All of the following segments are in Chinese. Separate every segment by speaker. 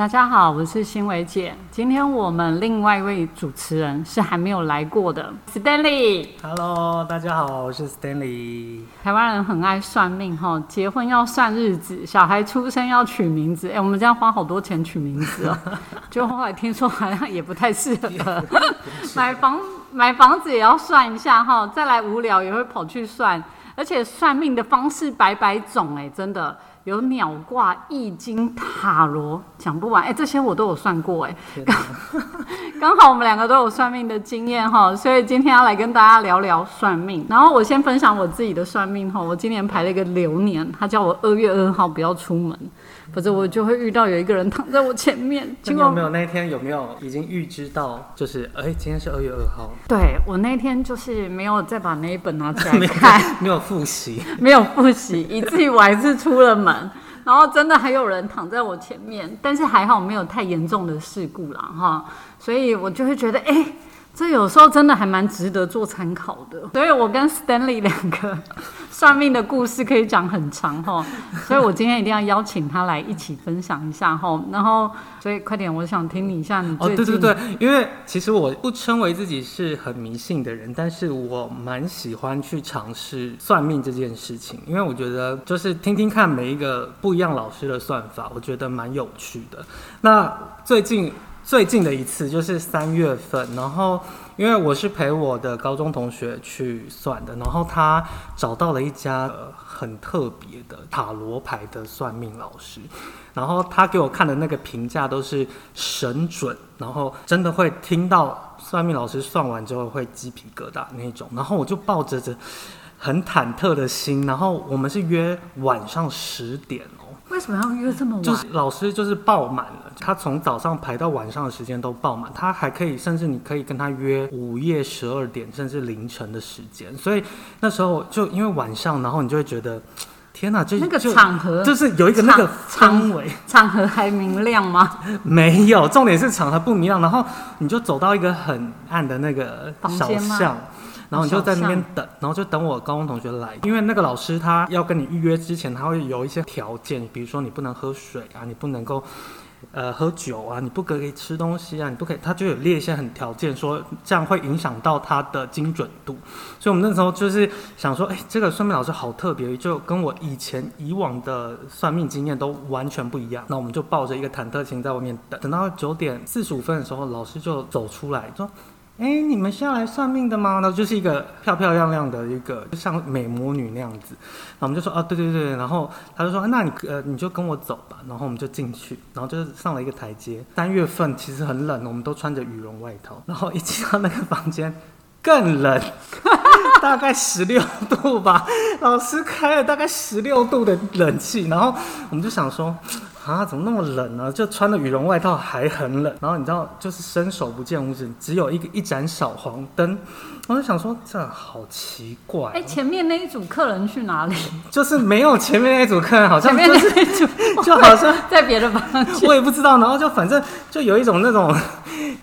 Speaker 1: 大家好，我是新伟姐。今天我们另外一位主持人是还没有来过的 Stanley。
Speaker 2: Hello，大家好，我是 Stanley。
Speaker 1: 台湾人很爱算命哈，结婚要算日子，小孩出生要取名字。哎、我们这样花好多钱取名字哦，就后来听说好像也不太适合。买房买房子也要算一下哈，再来无聊也会跑去算，而且算命的方式百百种哎，真的。有鸟卦、易经、塔罗，讲不完哎、这些我都有算过哎。刚 刚好我们两个都有算命的经验哈，所以今天要来跟大家聊聊算命。然后我先分享我自己的算命哈，我今年排了一个流年，他叫我二月二号不要出门，否则我就会遇到有一个人躺在我前面。结果
Speaker 2: 结果没有那一天有没有已经预知到，就是哎、今天是二月二号，
Speaker 1: 对我那天就是没有再把那一本拿起来
Speaker 2: 没有
Speaker 1: 看。
Speaker 2: 没有复习，
Speaker 1: 没有复习，以至于我还是出了门。然后真的还有人躺在我前面，但是还好没有太严重的事故啦，哈，所以我就会觉得，哎、这有时候真的还蛮值得做参考的。所以我跟 Stanley 两个算命的故事可以讲很长哈，所以我今天一定要邀请他来一起分享一下哈。然后，所以快点，我想听你一下你
Speaker 2: 哦，对对对，因为其实我不称为自己是很迷信的人，但是我蛮喜欢去尝试算命这件事情，因为我觉得就是听听看每一个不一样老师的算法，我觉得蛮有趣的。那最近最近的一次就是三月份，然后因为我是陪我的高中同学去算的，然后他找到了一家、呃、很特别的塔罗牌的算命老师。然后他给我看的那个评价都是神准，然后真的会听到算命老师算完之后会鸡皮疙瘩那种。然后我就抱着着很忐忑的心，然后我们是约晚上十点。
Speaker 1: 为什么要约这么晚？
Speaker 2: 就是老师就是爆满了，他从早上排到晚上的时间都爆满，他还可以，甚至你可以跟他约午夜十二点甚至凌晨的时间，所以那时候就因为晚上，然后你就会觉得，天哪，这
Speaker 1: 那个场合
Speaker 2: 就是有一个那个
Speaker 1: 场
Speaker 2: 氛围。
Speaker 1: 场合还明亮吗？
Speaker 2: 没有，重点是场合不明亮，然后你就走到一个很暗的那个小巷，然后你就在那边等，然后就等我高中同学来，因为那个老师他要跟你预约之前，他会有一些条件，比如说你不能喝水啊，你不能够。呃，喝酒啊，你不可以吃东西啊，你不可以，他就有列一些很条件，说这样会影响到他的精准度。所以我们那时候就是想说，哎、这个算命老师好特别，就跟我以前以往的算命经验都完全不一样。那我们就抱着一个忐忑心在外面等，等到九点四十五分的时候，老师就走出来说。哎、你们是要来算命的吗？然后就是一个漂漂亮亮的一个，就像美魔女那样子。然后我们就说，啊，对对对。然后他就说，那你呃，你就跟我走吧。然后我们就进去，然后就是上了一个台阶。三月份其实很冷，我们都穿着羽绒外套。然后一进到那个房间，更冷，大概十六度吧。老师开了大概十六度的冷气，然后我们就想说，啊，怎么那么冷呢？就穿了羽绒外套还很冷。然后你知道，就是伸手不见五指，只有一个一盏小黄灯。我就想说，这好奇怪哦、
Speaker 1: 哎、前面那一组客人去哪里？
Speaker 2: 就是没有前面那一组客人，好像
Speaker 1: 前面
Speaker 2: 就是
Speaker 1: 那一组
Speaker 2: 就好像
Speaker 1: 在别的房间。
Speaker 2: 我也不知道，然后就反正就有一种那种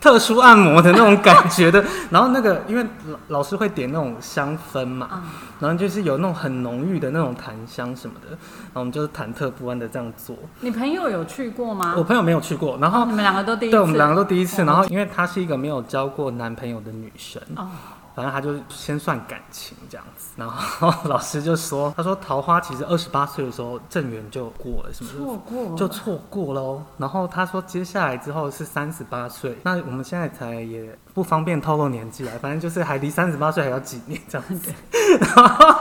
Speaker 2: 特殊按摩的那种感觉的，然后那个因为老老师会点那种香氛嘛，
Speaker 1: 嗯
Speaker 2: 然后就是有那种很浓郁的那种檀香什么的，然后我们就是忐忑不安的这样做。
Speaker 1: 你朋友有去过吗？
Speaker 2: 我朋友没有去过，然后
Speaker 1: 你们两个都第一次。
Speaker 2: 对我们两个都第一次，
Speaker 1: 哦
Speaker 2: 然后因为她是一个没有交过男朋友的女生，
Speaker 1: 哦，
Speaker 2: 反正他就先算感情这样子，然后老师就说，他说桃花其实二十八岁的时候正缘就过了，什么
Speaker 1: 错过
Speaker 2: 就错过了哦。然后他说接下来之后是三十八岁，那我们现在才也不方便透露年纪来，反正就是还离三十八岁还有几年这样子。然后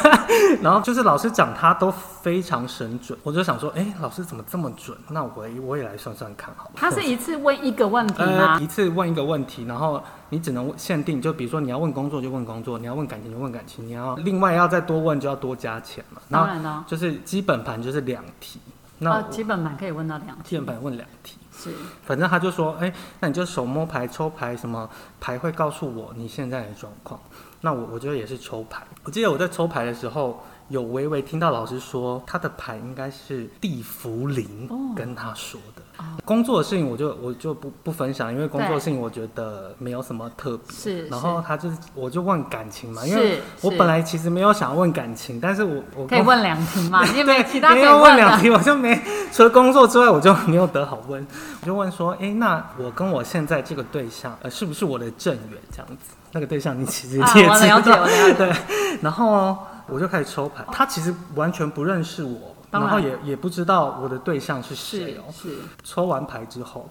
Speaker 2: 然后就是老师讲他都非常神准，我就想说，哎，老师怎么这么准？那我也我也来算算看好了。
Speaker 1: 他是一次问一个问题
Speaker 2: 呃，
Speaker 1: 吗？
Speaker 2: 一次问一个问题，然后你只能限定，就比如说你要问工作就问工作，你要问感情就问感情，你要另外要再多问就要多加钱嘛。那
Speaker 1: 当然了，
Speaker 2: 就是基本盘就是两题，那
Speaker 1: 基本盘可以问到两题。
Speaker 2: 基本盘问两题，
Speaker 1: 是
Speaker 2: 反正他就说，哎、那你就手摸牌抽牌，什么牌会告诉我你现在的状况。那我我觉得也是抽牌，我记得我在抽牌的时候。有微微听到老师说他的牌应该是地茯苓
Speaker 1: 哦
Speaker 2: 跟他说的。工作的事情我就我就不不分享，因为工作的事情我觉得没有什么特别。
Speaker 1: 是，
Speaker 2: 然后他就是我就问感情嘛，因为我本来其实没有想要问感情，但是我我
Speaker 1: 可以问两题嘛，因为没有其他
Speaker 2: 没有问。两题，我就没除了工作之外，我就没有得好问。我就问说，哎、那我跟我现在这个对象，呃，是不是我的正缘这样子？那个对象你其实也
Speaker 1: 啊
Speaker 2: 知道，对。然后我就开始抽牌，他其实完全不认识我，
Speaker 1: 然。
Speaker 2: 然后也也不知道我的对象是谁哦。
Speaker 1: 是，
Speaker 2: 抽完牌之后，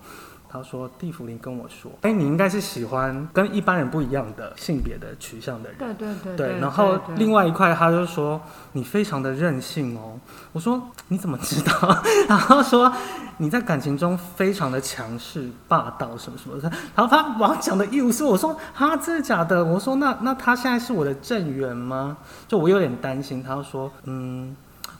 Speaker 2: 他说地茯苓跟我说，哎、你应该是喜欢跟一般人不一样的性别的取向的人。
Speaker 1: 对对对
Speaker 2: 对，然后另
Speaker 1: 外
Speaker 2: 外一块他就说你非常的任性哦。我说你怎么知道？然后说你在感情中非常的强势、霸道什么什么的。然后他把我讲的一无是处。我说哈，真的假的？我说那那他现在是我的正缘吗？就我有点担心。他就说嗯。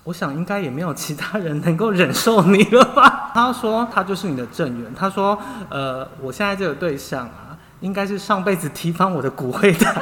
Speaker 2: 我想应该也没有其他人能够忍受你了吧？他说他就是你的正缘。他说，呃，我现在这个对象啊，应该是上辈子提翻我的骨灰的。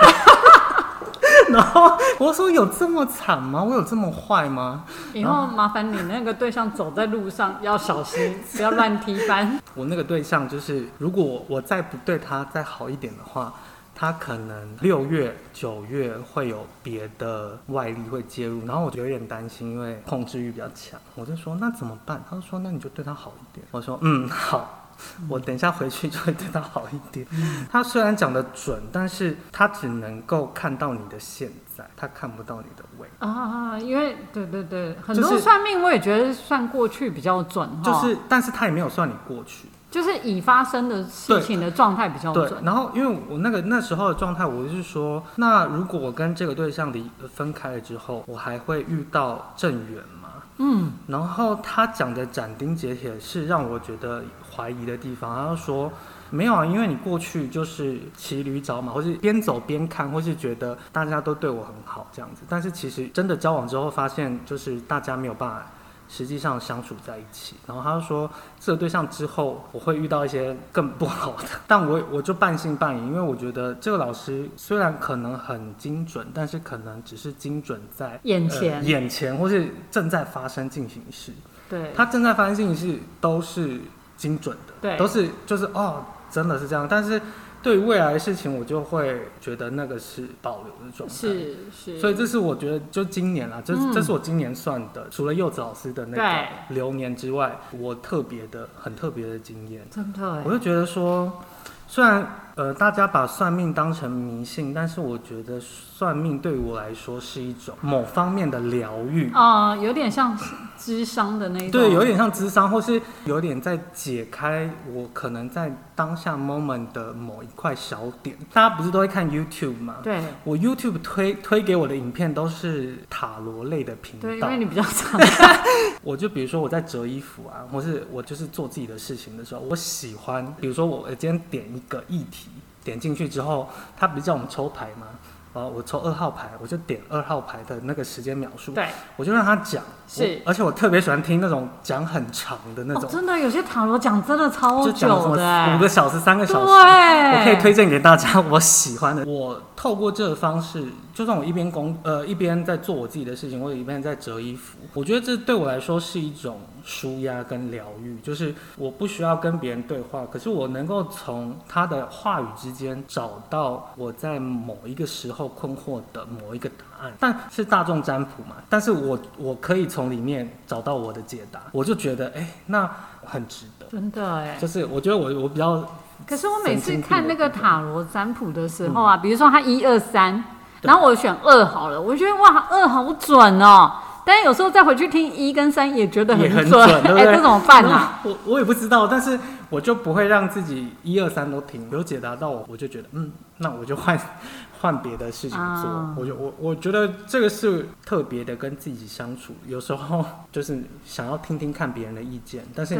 Speaker 2: 然后我说有这么惨吗？我有这么坏吗？
Speaker 1: 以后麻烦你那个对象走在路上要小心，不要乱踢翻。
Speaker 2: 我那个对象就是，如果我我再不对他再好一点的话，他可能六月、九月会有别的外力会介入，然后我就有点担心，因为控制欲比较强。我就说那怎么办？他就说那你就对他好一点。我说嗯好。我等一下回去就会对他好一点。他虽然讲的准，但是他只能够看到你的现在，他看不到你的未来。
Speaker 1: 啊，因为对对对，很多算命我也觉得算过去比较准哈，
Speaker 2: 就是，但是他也没有算你过去。
Speaker 1: 就是已发生的事情的状态比较
Speaker 2: 对，
Speaker 1: 准。
Speaker 2: 然后因为我那个那时候的状态，我就是说，那如果我跟这个对象离分开了之后，我还会遇到正缘吗？
Speaker 1: 嗯，
Speaker 2: 然后他讲的斩钉截铁是让我觉得怀疑的地方。他就说没有啊，因为你过去就是骑驴找马，或是边走边看，或是觉得大家都对我很好这样子。但是其实真的交往之后，发现就是大家没有办法。实际上相处在一起，然后他就说这个对象之后我会遇到一些更不好的，但我我就半信半疑，因为我觉得这个老师虽然可能很精准，但是可能只是精准在
Speaker 1: 眼前。
Speaker 2: 呃、眼前或是正在发生进行式，
Speaker 1: 对，
Speaker 2: 他正在发生进行式都是精准的，
Speaker 1: 对。
Speaker 2: 都是就是哦，真的是这样，但是对于未来的事情，我就会觉得那个是保留的状态。
Speaker 1: 是是，
Speaker 2: 所以这是我觉得，就今年啦，这、
Speaker 1: 嗯
Speaker 2: 这是我今年算的，除了柚子老师的那个流年之外，我特别的很特别的经验。
Speaker 1: 真的欸
Speaker 2: 我就觉得说，虽然呃大家把算命当成迷信，但是我觉得算命对我来说是一种某方面的疗愈。
Speaker 1: 啊、有点像智商的那一种，
Speaker 2: 对，有点像智商，或是有点在解开我可能在当下 moment 的某一块小点。大家不是都会看 YouTube 吗？
Speaker 1: 对
Speaker 2: 我 YouTube 推推给我的影片都是塔罗类的频道
Speaker 1: 对，因为。你比较常
Speaker 2: 我就比如说我在折衣服啊，或是我就是做自己的事情的时候，我喜欢，比如说我今天点一个议题，点进去之后，他不是叫我们抽牌吗？呃我抽二号牌，我就点二号牌的那个时间描述，
Speaker 1: 对
Speaker 2: 我就让他讲。
Speaker 1: 是
Speaker 2: 而且我特别喜欢听那种讲很长的那
Speaker 1: 哦，
Speaker 2: 种，
Speaker 1: 真的有些塔罗讲真的超久的欸，
Speaker 2: 五个小时、三个小时。
Speaker 1: 对，
Speaker 2: 我可以推荐给大家我喜欢的。我透过这个方式，就算我一边工呃一边在做我自己的事情，或者一边在折衣服，我觉得这对我来说是一种舒压跟疗愈。就是我不需要跟别人对话，可是我能够从他的话语之间找到我在某一个时候困惑的某一个答案。但是大众占卜嘛，但是我我可以从里面找到我的解答，我就觉得哎、那很值得。
Speaker 1: 真的哎。
Speaker 2: 就是我觉得我我比较
Speaker 1: 可是我每次看那个塔罗占卜的时候啊，比如说他一二三，
Speaker 2: 对
Speaker 1: 然后我选二好了，我觉得哇，二好准哦。但是有时候再回去听一跟三，也觉得
Speaker 2: 很
Speaker 1: 准，哎，
Speaker 2: 对
Speaker 1: 这怎么办啊？
Speaker 2: 我我也不知道，但是我就不会让自己一二三都听，有解答到我，我就觉得嗯，那我就换 换别的事情做。
Speaker 1: 啊
Speaker 2: 我就我我觉得这个是特别的跟自己相处，有时候就是想要听听看别人的意见，但是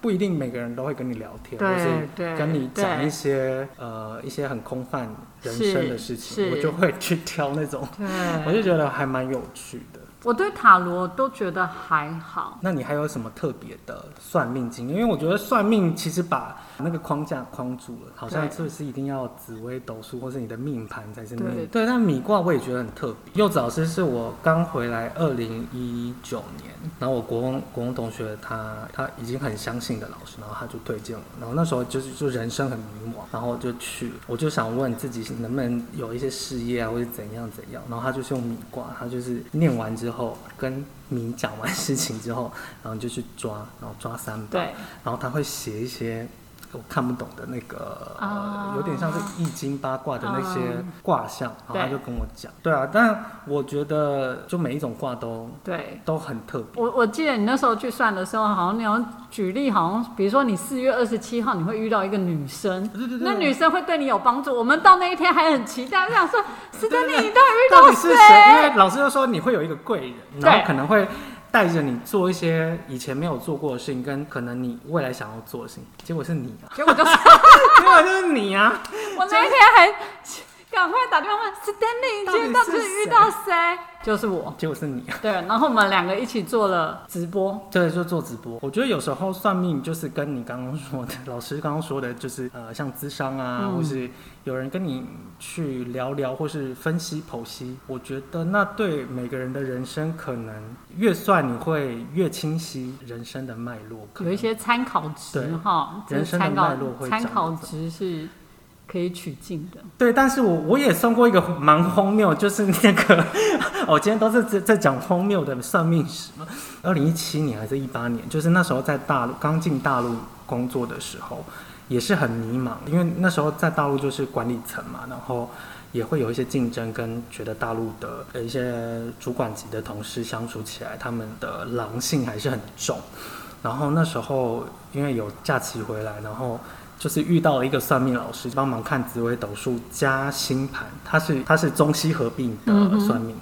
Speaker 2: 不一定每个人都会跟你聊天，或
Speaker 1: 对
Speaker 2: 是，跟你讲一些呃一些很空泛人生的事情，我就会去挑那种，我，就觉得还蛮有趣的。
Speaker 1: 我对塔罗都觉得还好。
Speaker 2: 那你还有什么特别的算命经验？因为我觉得算命其实把那个框架框住了，好像
Speaker 1: 对
Speaker 2: 就是一定要紫微斗数或是你的命盘才是命。
Speaker 1: 对
Speaker 2: 对，但米卦我也觉得很特别。柚子老师是我刚回来二零一九年，然后我国文国文同学他他已经很相信的老师，然后他就推荐我，然后那时候就是就人生很迷茫，然后就去，我就想问自己能不能有一些事业啊，或者怎样怎样，然后他就是用米卦，他就是念完之后跟你讲完事情之后，然后你就去抓，然后抓三把，然后他会写一些我看不懂的那个，
Speaker 1: 啊
Speaker 2: 呃，有点像是易经八卦的那些
Speaker 1: 嗯
Speaker 2: 卦象，然后他就跟我讲，对啊，但我觉得就每一种卦都
Speaker 1: 对。
Speaker 2: 都很特别，
Speaker 1: 我我记得你那时候去算的时候，好像你要举例，好像比如说你四月二十七号你会遇到一个女生，
Speaker 2: 对对对，
Speaker 1: 那女生会对你有帮助。我们到那一天还很期待，我想说斯丹利，你到底遇
Speaker 2: 到
Speaker 1: 到
Speaker 2: 底是谁？因为？老师就说你会有一个贵人，然后可能会带着你做一些以前没有做过的事情，跟可能你未来想要做的事情，结果是你啊，
Speaker 1: 结果就是
Speaker 2: 结果就是你啊，
Speaker 1: 我那天还赶快打电话问斯丹利，你今天到底是遇到谁？就是我。
Speaker 2: 结果是你啊。
Speaker 1: 对，然后我们两个一起做了直播。
Speaker 2: 对，就做直播。我觉得有时候算命就是跟你刚刚说的，老师刚刚说的，就是呃，像咨商啊，
Speaker 1: 嗯
Speaker 2: 或是有人跟你去聊聊，或是分析剖析。我觉得那对每个人的人生，可能越算你会越清晰人生的脉络。
Speaker 1: 有一些参考值哈，这
Speaker 2: 人生的脉络会
Speaker 1: 参考值是可以取经的。
Speaker 2: 对，但是我我也算过一个蛮荒谬，就是那个，我 今天都是在在讲荒谬的算命史嘛。二零一七年还是一八年，就是那时候在大陆刚进大陆工作的时候，也是很迷茫，因为那时候在大陆就是管理层嘛，然后也会有一些竞争，跟觉得大陆的一些主管级的同事相处起来，他们的狼性还是很重。然后那时候因为有假期回来，然后就是遇到了一个算命老师，帮忙看紫微斗数加星盘，他是他是中西合并的算命。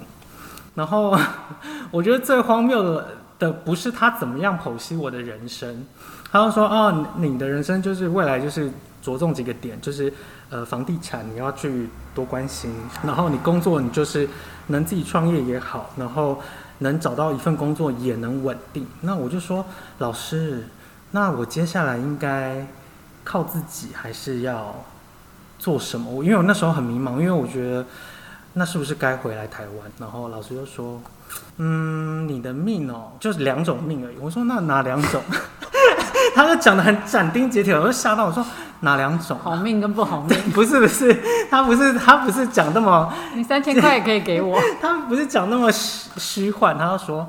Speaker 2: 然后 我觉得最荒谬的的不是他怎么样剖析我的人生，他就说哦，你你的人生就是未来就是着重几个点，就是呃房地产你要去多关心，然后你工作你就是能自己创业也好，然后能找到一份工作也能稳定。那我就说老师，那我接下来应该靠自己还是要做什么？我因为我那时候很迷茫，因为我觉得那是不是该回来台湾？然后老师就说，嗯，你的命哦，就是两种命而已。我说那哪两种？他就讲的很斩钉截铁，我就吓到，我说哪两种？
Speaker 1: 好命跟不好命，
Speaker 2: 不是不是，他不是他不是讲那么
Speaker 1: 你三千块也可以给我。
Speaker 2: 他不是讲那么虚虚幻，他就说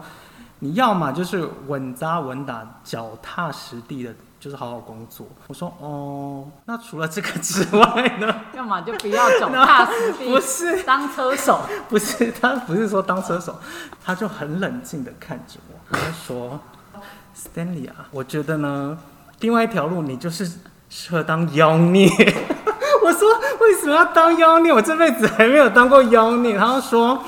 Speaker 2: 你要么就是稳扎稳打、脚踏实地的，就是好好工作。我说哦，那除了这个之外呢？
Speaker 1: 要么就不要走踏实
Speaker 2: 不是
Speaker 1: 当车手。
Speaker 2: 不是，他不是说当车手，他就很冷静的看着我，他就说：“Stanley 啊，我觉得呢，另外一条路你就是适合当妖孽。”我说：“为什么要当妖孽？我这辈子还没有当过妖孽。”他就说：“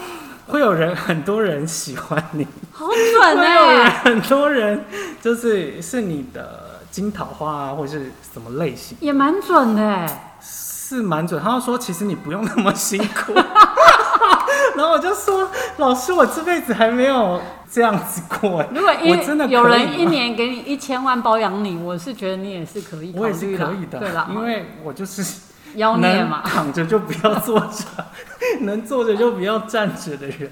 Speaker 2: 会有人，很多人喜欢你，
Speaker 1: 好准
Speaker 2: 会有人，
Speaker 1: 哎、
Speaker 2: 很多人就是是你的金桃花啊，或者是什么类型。”
Speaker 1: 也蛮准的。哎、
Speaker 2: 是蛮准，他就说其实你不用那么辛苦，然后我就说老师，我这辈子还没有这样子过，
Speaker 1: 如果一
Speaker 2: 我真的
Speaker 1: 有人一年给你一千万包养你，我是觉得你也是可以考
Speaker 2: 我也是可以的，
Speaker 1: 对啦，
Speaker 2: 因为我就是
Speaker 1: 妖孽嘛，
Speaker 2: 躺着就不要坐着，能坐着就不要站着的人。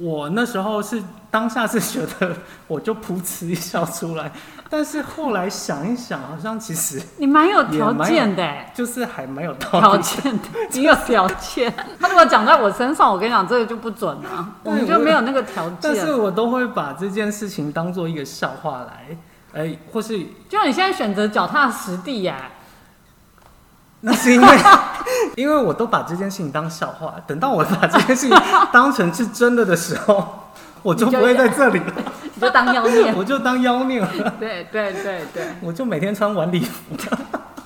Speaker 2: 我那时候是当下是觉得我就噗嗤一笑出来，但是后来想一想，好像其实
Speaker 1: 你蛮有条件的哎、
Speaker 2: 就是还蛮有
Speaker 1: 条。件的，你有条件。他如果讲在我身上，我跟你讲，这个就不准啊，我们就没有那个条件
Speaker 2: 但是。我都会把这件事情当做一个笑话来，哎、或是
Speaker 1: 就你现在选择脚踏实地呀、
Speaker 2: 那是因为，因为我都把这件事情当笑话，等到我把这件事情当成是真的的时候，我就不会在这里，
Speaker 1: 你就当妖孽。
Speaker 2: 我就当妖孽了，
Speaker 1: 对对对对，
Speaker 2: 我就每天穿晚礼服。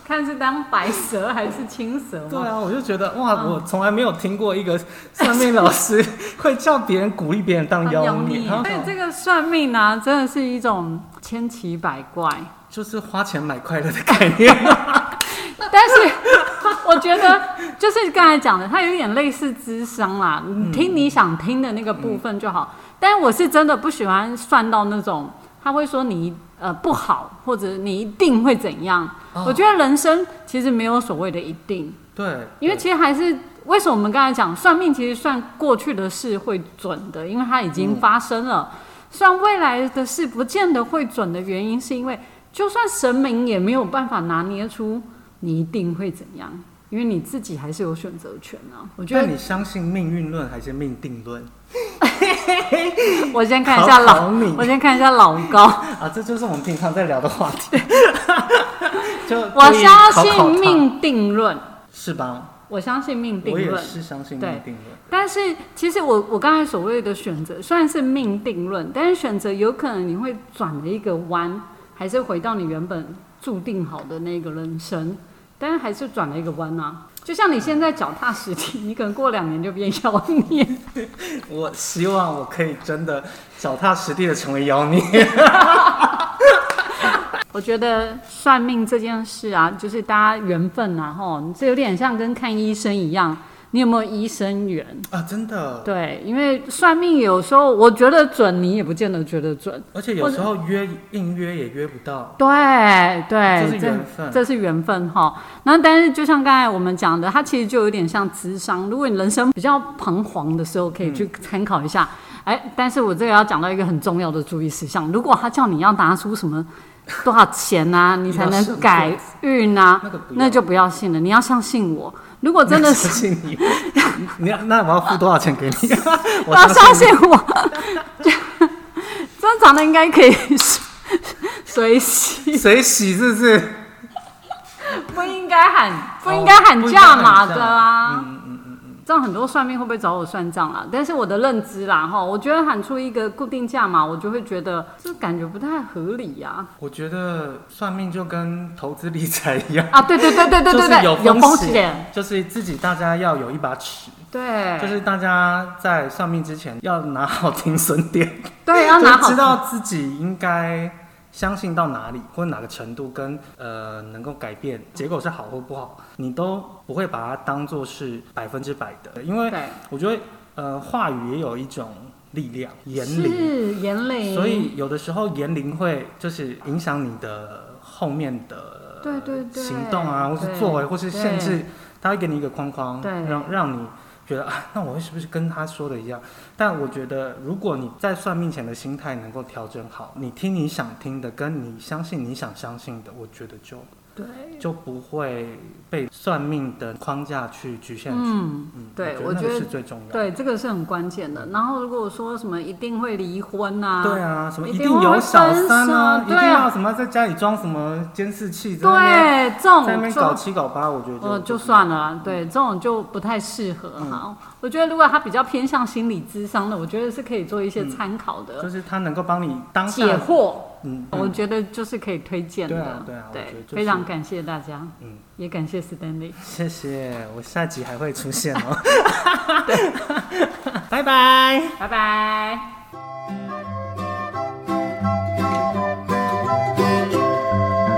Speaker 1: 看是当白蛇还是青蛇嘛。
Speaker 2: 对啊，我就觉得哇，
Speaker 1: 嗯
Speaker 2: 我从来没有听过一个算命老师会叫别人鼓励别人当妖孽，
Speaker 1: 所以这个算命呢、真的是一种千奇百怪。
Speaker 2: 就是花钱买快乐的概念。
Speaker 1: 但是我觉得，就是刚才讲的，它有点类似智商啦，你听你想听的那个部分就好。但我是真的不喜欢算到那种，他会说你呃不好，或者你一定会怎样。
Speaker 2: 哦。
Speaker 1: 我觉得人生其实没有所谓的一定，
Speaker 2: 对，
Speaker 1: 因为其实还是为什么我们刚才讲算命，其实算过去的事会准的，因为它已经发生了。算未来的事不见得会准的原因，是因为就算神明也没有办法拿捏出你一定会怎样，因为你自己还是有选择权啊。我觉得
Speaker 2: 你相信命运论还是命定论
Speaker 1: 我先看一下老，
Speaker 2: 考考
Speaker 1: 我先看一下老高。
Speaker 2: 啊？这就是我们平常在聊的话题。就
Speaker 1: 我相信命定论，
Speaker 2: 是吧？
Speaker 1: 我相信命定论
Speaker 2: 我也。是相信命定论。
Speaker 1: 但是其实我我刚才所谓的选择虽然是命定论，但是选择有可能你会转了一个弯，还是回到你原本注定好的那个人生，但是还是转了一个弯啊。就像你现在脚踏实地，你可能过两年就变妖孽。
Speaker 2: 我希望我可以真的脚踏实地的成为妖孽。
Speaker 1: 我觉得算命这件事啊，就是大家缘分啊，吼，这有点像跟看医生一样，你有没有医生缘？
Speaker 2: 啊，真的。
Speaker 1: 对，因为算命有时候我觉得准，你也不见得觉得准。
Speaker 2: 而且有时候约硬约也约不到，
Speaker 1: 对对，
Speaker 2: 这是缘分
Speaker 1: 这是缘分哈。那但是就像刚才我们讲的，它其实就有点像智商。如果你人生比较彷徨的时候，可以去参考一下。哎、但是我这个要讲到一个很重要的注意事项，如果他叫你要拿出什么多少钱啊、你才能改运啊、
Speaker 2: 那
Speaker 1: 就不要信了。你要相信我。如果真的是
Speaker 2: 相信你，你要那我要付多少钱给你？我
Speaker 1: 要相
Speaker 2: 信
Speaker 1: 信我，这这长得应该可以随喜
Speaker 2: 你，谁洗是不是？
Speaker 1: 不应该喊，不应该喊价码的啊。
Speaker 2: 嗯嗯嗯嗯，
Speaker 1: 这样很多算命会不会找我算账啊？但是我的认知啦，哈，我觉得喊出一个固定价嘛，我就会觉得这感觉不太合理呀、
Speaker 2: 我觉得算命就跟投资理财一样，
Speaker 1: 啊。对对对对对对对，
Speaker 2: 有
Speaker 1: 有风
Speaker 2: 险
Speaker 1: 险，，
Speaker 2: 就是自己大家要有一把尺，
Speaker 1: 对，
Speaker 2: 就是大家在算命之前要拿好停损点，
Speaker 1: 对要拿好
Speaker 2: 知道自己应该相信到哪里或哪个程度跟呃能够改变结果是好或不好，你都不会把它当做是百分之百的，因为，我觉得呃话语也有一种力量，言灵，
Speaker 1: 是言灵，
Speaker 2: 所以有的时候言灵会就是影响你的后面的
Speaker 1: 对对对。
Speaker 2: 行动啊，或是作为，或是限制
Speaker 1: 对，
Speaker 2: 他会给你一个框框，
Speaker 1: 对。
Speaker 2: 让让你觉得 啊，那我是不是跟他说的一样？但我觉得，如果你在算命前的心态能够调整好，你听你想听的，跟你相信你想相信的，我觉得就
Speaker 1: 对，
Speaker 2: 就不会被算命的框架去局限住。
Speaker 1: 嗯，
Speaker 2: 嗯，
Speaker 1: 对
Speaker 2: 我觉得是最重要的。
Speaker 1: 对，这个是很关键的。然后如果说什么一定会离婚啊，
Speaker 2: 对啊，什么
Speaker 1: 一
Speaker 2: 一定有小三啊，一定要什么在家里装什么监视器，
Speaker 1: 对，这种
Speaker 2: 在那边搞七搞八，我觉得就
Speaker 1: 呃就算了啦，对，这种就不太适合
Speaker 2: 嗯
Speaker 1: 哈。我觉得如果他比较偏向心理智商的，我觉得是可以做一些参考的
Speaker 2: 就是他能够帮你当下
Speaker 1: 解惑。
Speaker 2: 嗯，
Speaker 1: 我觉得就是可以推荐的，
Speaker 2: 对啊对啊我觉得就是
Speaker 1: 非常感谢大家，
Speaker 2: 嗯，
Speaker 1: 也感谢 Stanley，
Speaker 2: 谢谢，我下集还会出现哦。拜拜。
Speaker 1: 拜拜。